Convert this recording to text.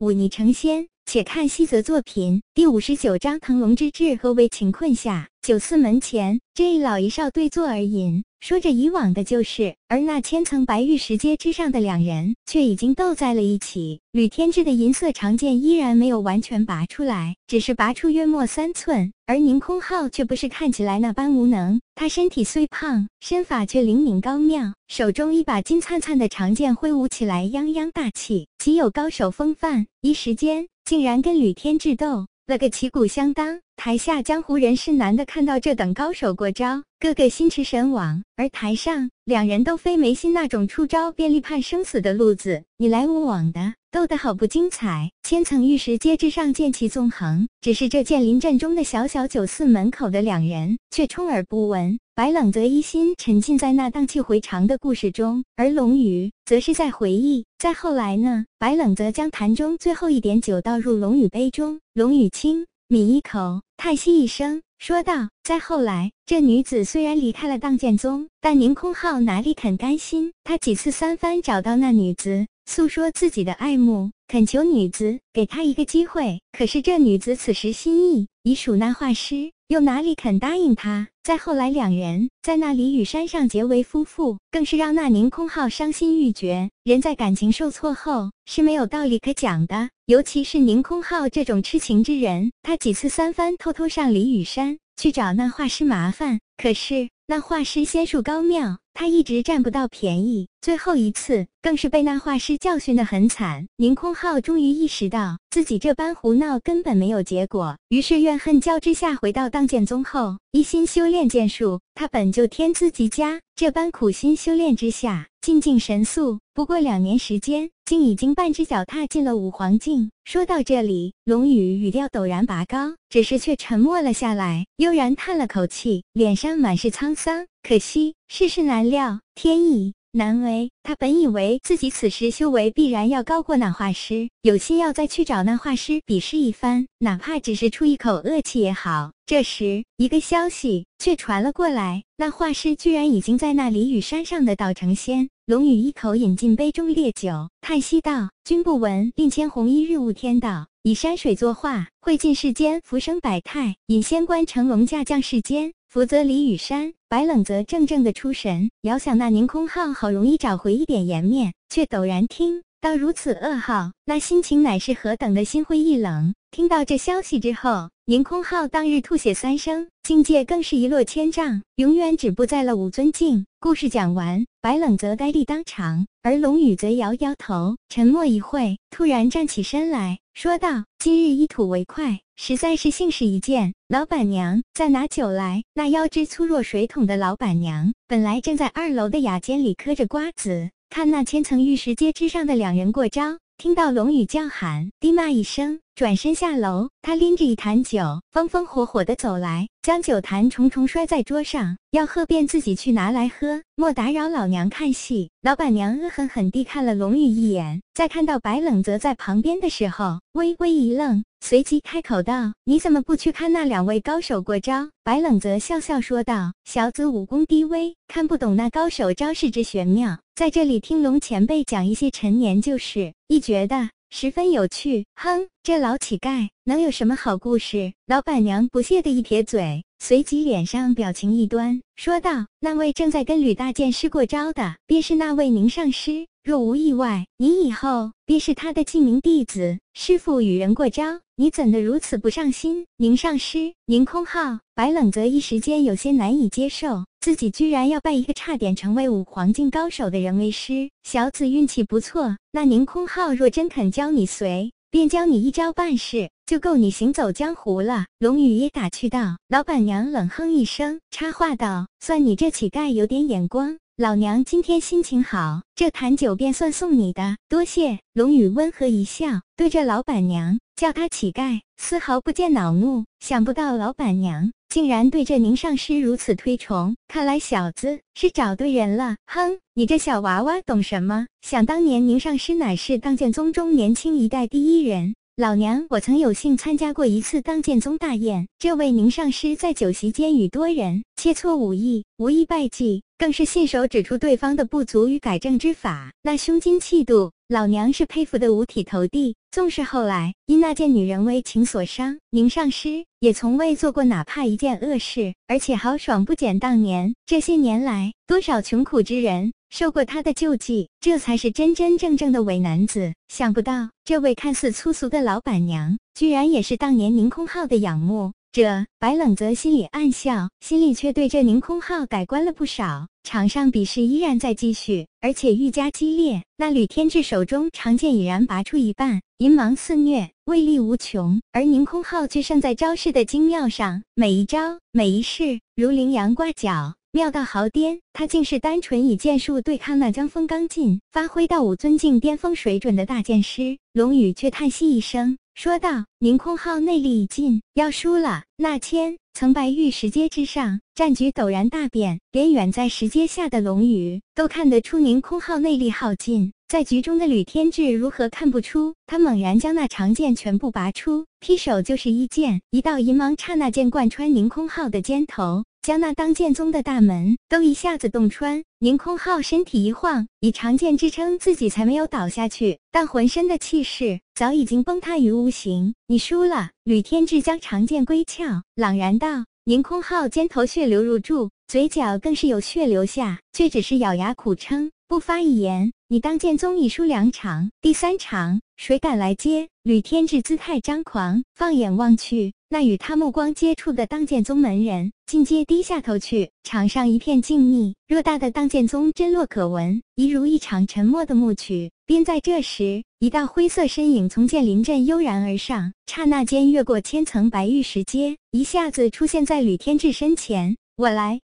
忤逆成仙。且看西泽作品第五十九章：腾龙之志何为情困下。九寺门前，这一老一少对坐而饮，说着以往的旧事。而那千层白玉石阶之上的两人，却已经斗在了一起。吕天志的银色长剑依然没有完全拔出来，只是拔出约莫三寸。而宁空浩却不是看起来那般无能，他身体虽胖，身法却灵敏高妙，手中一把金灿灿的长剑挥舞起来，泱泱大气，极有高手风范。一时间。竟然跟吕天志斗了个旗鼓相当，台下江湖人士难得看到这等高手过招，个个心驰神往。而台上两人都非眉心那种出招便立判生死的路子，你来我往的，斗得好不精彩。千层玉石阶之上，剑气纵横，只是这剑林阵中的小小九寺门口的两人却充耳不闻。白冷则一心沉浸在那荡气回肠的故事中，而龙宇则是在回忆。再后来呢？白冷则将坛中最后一点酒倒入龙宇杯中，龙宇轻抿一口，叹息一声，说道：“再后来，这女子虽然离开了荡剑宗，但宁空浩哪里肯甘心？他几次三番找到那女子，诉说自己的爱慕，恳求女子给他一个机会。可是这女子此时心意已属那画师。”又哪里肯答应他？再后来，两人在那里与山上结为夫妇，更是让那宁空浩伤心欲绝。人在感情受挫后是没有道理可讲的，尤其是宁空浩这种痴情之人，他几次三番偷偷上李雨山去找那画师麻烦，可是那画师仙术高妙。他一直占不到便宜，最后一次更是被那画师教训的很惨。宁空浩终于意识到自己这般胡闹根本没有结果，于是怨恨交织下，回到当剑宗后，一心修炼剑术。他本就天资极佳，这般苦心修炼之下，进境神速。不过两年时间，竟已经半只脚踏进了五黄境。说到这里，龙宇语调陡然拔高，只是却沉默了下来，悠然叹了口气，脸上满是沧桑。可惜世事难料，天意难违。他本以为自己此时修为必然要高过那画师，有心要再去找那画师比试一番，哪怕只是出一口恶气也好。这时，一个消息却传了过来，那画师居然已经在那里与山上的道成仙。龙宇一口饮尽杯中烈酒，叹息道：“君不闻，令千红衣日悟天道。”以山水作画，绘尽世间浮生百态；引仙官乘龙驾降世间，福泽李雨山。白冷则怔怔的出神，遥想那宁空浩好容易找回一点颜面，却陡然听到如此噩耗，那心情乃是何等的心灰意冷。听到这消息之后，宁空浩当日吐血三升，境界更是一落千丈，永远止步在了五尊境。故事讲完，白冷则呆立当场，而龙宇则摇摇头，沉默一会，突然站起身来说道：“今日一吐为快，实在是幸事一件。老板娘，再拿酒来。”那腰肢粗若水桶的老板娘，本来正在二楼的雅间里嗑着瓜子，看那千层玉石阶之上的两人过招，听到龙宇叫喊，低骂一声。转身下楼，他拎着一坛酒，风风火火地走来，将酒坛重重摔在桌上，要喝便自己去拿来喝，莫打扰老娘看戏。老板娘恶狠狠地看了龙宇一眼，在看到白冷泽在旁边的时候，微微一愣，随即开口道：“你怎么不去看那两位高手过招？”白冷泽笑笑说道：“小子武功低微，看不懂那高手招式之玄妙，在这里听龙前辈讲一些陈年旧事，亦觉得。”十分有趣，哼，这老乞丐能有什么好故事？老板娘不屑的一撇嘴，随即脸上表情一端，说道：“那位正在跟吕大剑师过招的，便是那位宁上师。若无意外，你以后便是他的记名弟子。师傅与人过招，你怎的如此不上心？”宁上师，宁空浩，白冷泽一时间有些难以接受。自己居然要拜一个差点成为五黄境高手的人为师，小子运气不错。那宁空浩若真肯教你随，便教你一招半式，就够你行走江湖了。龙宇也打趣道。老板娘冷哼一声，插话道：“算你这乞丐有点眼光。”老娘今天心情好，这坛酒便算送你的，多谢。龙宇温和一笑，对着老板娘叫他乞丐，丝毫不见恼怒。想不到老板娘竟然对这宁上师如此推崇，看来小子是找对人了。哼，你这小娃娃懂什么？想当年宁上师乃是当剑宗中年轻一代第一人。老娘我曾有幸参加过一次当剑宗大宴，这位宁上师在酒席间与多人切磋武艺，无一败绩，更是信手指出对方的不足与改正之法，那胸襟气度，老娘是佩服的五体投地。纵使后来因那件女人为情所伤，宁上师也从未做过哪怕一件恶事，而且豪爽不减当年。这些年来，多少穷苦之人受过他的救济，这才是真真正正的伪男子。想不到，这位看似粗俗的老板娘，居然也是当年宁空浩的仰慕。这白冷泽心里暗笑，心里却对这宁空浩改观了不少。场上比试依然在继续，而且愈加激烈。那吕天志手中长剑已然拔出一半，银芒肆虐，威力无穷。而宁空浩却胜在招式的精妙上，每一招每一式如羚羊挂角，妙到毫巅。他竟是单纯以剑术对抗那将风刚劲、发挥到武尊境巅峰水准的大剑师。龙宇却叹息一声。说道：“宁空浩内力已尽，要输了。”那千层白玉石阶之上，战局陡然大变，连远在石阶下的龙宇都看得出宁空浩内力耗尽。在局中的吕天志如何看不出？他猛然将那长剑全部拔出，劈手就是一剑，一道银芒刹那间贯穿宁空浩的肩头。将那当剑宗的大门都一下子洞穿，宁空浩身体一晃，以长剑支撑自己才没有倒下去，但浑身的气势早已经崩塌于无形。你输了，吕天志将长剑归鞘，朗然道。宁空浩肩头血流如注，嘴角更是有血流下，却只是咬牙苦撑，不发一言。你当剑宗已输两场，第三场谁敢来接？吕天志姿态张狂，放眼望去。那与他目光接触的当剑宗门人，尽皆低下头去，场上一片静谧。偌大的当剑宗真落可闻，一如一场沉默的暮曲。便在这时，一道灰色身影从剑林镇悠然而上，刹那间越过千层白玉石阶，一下子出现在吕天志身前。我来。